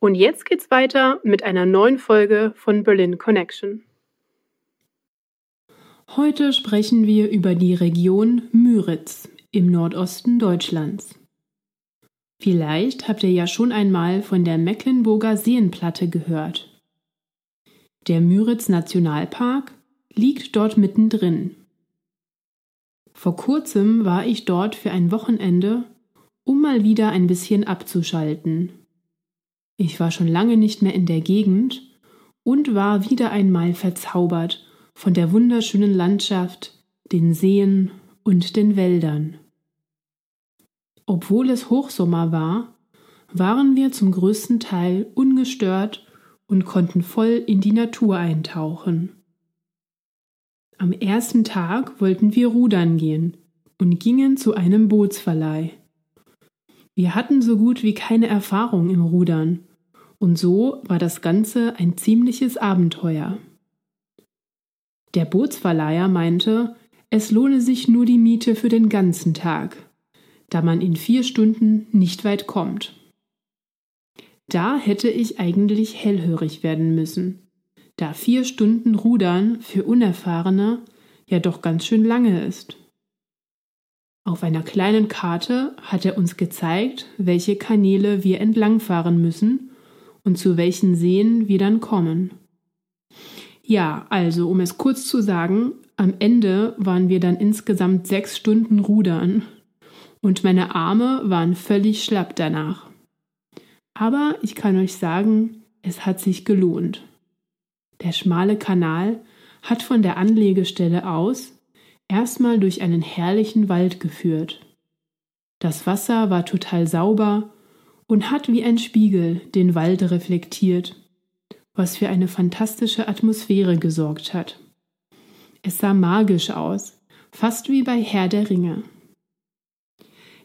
Und jetzt geht's weiter mit einer neuen Folge von Berlin Connection. Heute sprechen wir über die Region Müritz im Nordosten Deutschlands. Vielleicht habt ihr ja schon einmal von der Mecklenburger Seenplatte gehört. Der Müritz Nationalpark liegt dort mittendrin. Vor kurzem war ich dort für ein Wochenende, um mal wieder ein bisschen abzuschalten. Ich war schon lange nicht mehr in der Gegend und war wieder einmal verzaubert von der wunderschönen Landschaft, den Seen und den Wäldern. Obwohl es Hochsommer war, waren wir zum größten Teil ungestört und konnten voll in die Natur eintauchen. Am ersten Tag wollten wir rudern gehen und gingen zu einem Bootsverleih. Wir hatten so gut wie keine Erfahrung im Rudern, und so war das Ganze ein ziemliches Abenteuer. Der Bootsverleiher meinte, es lohne sich nur die Miete für den ganzen Tag, da man in vier Stunden nicht weit kommt. Da hätte ich eigentlich hellhörig werden müssen, da vier Stunden Rudern für Unerfahrene ja doch ganz schön lange ist. Auf einer kleinen Karte hat er uns gezeigt, welche Kanäle wir entlangfahren müssen und zu welchen Seen wir dann kommen. Ja, also um es kurz zu sagen, am Ende waren wir dann insgesamt sechs Stunden rudern und meine Arme waren völlig schlapp danach. Aber ich kann euch sagen, es hat sich gelohnt. Der schmale Kanal hat von der Anlegestelle aus erstmal durch einen herrlichen Wald geführt. Das Wasser war total sauber und hat wie ein Spiegel den Wald reflektiert, was für eine fantastische Atmosphäre gesorgt hat. Es sah magisch aus, fast wie bei Herr der Ringe.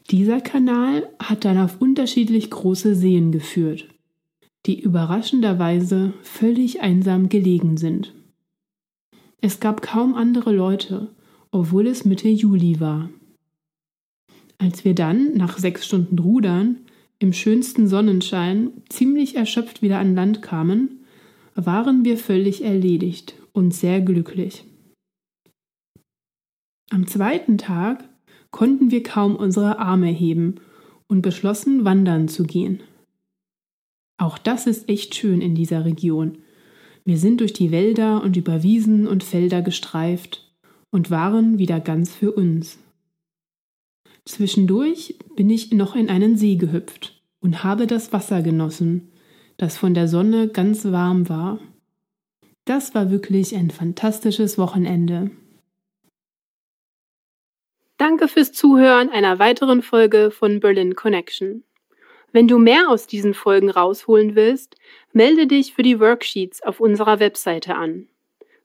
Dieser Kanal hat dann auf unterschiedlich große Seen geführt, die überraschenderweise völlig einsam gelegen sind. Es gab kaum andere Leute, obwohl es Mitte Juli war. Als wir dann, nach sechs Stunden Rudern, im schönsten Sonnenschein, ziemlich erschöpft wieder an Land kamen, waren wir völlig erledigt und sehr glücklich. Am zweiten Tag konnten wir kaum unsere Arme heben und beschlossen, wandern zu gehen. Auch das ist echt schön in dieser Region. Wir sind durch die Wälder und über Wiesen und Felder gestreift und waren wieder ganz für uns. Zwischendurch bin ich noch in einen See gehüpft und habe das Wasser genossen, das von der Sonne ganz warm war. Das war wirklich ein fantastisches Wochenende. Danke fürs Zuhören einer weiteren Folge von Berlin Connection. Wenn du mehr aus diesen Folgen rausholen willst, melde dich für die Worksheets auf unserer Webseite an.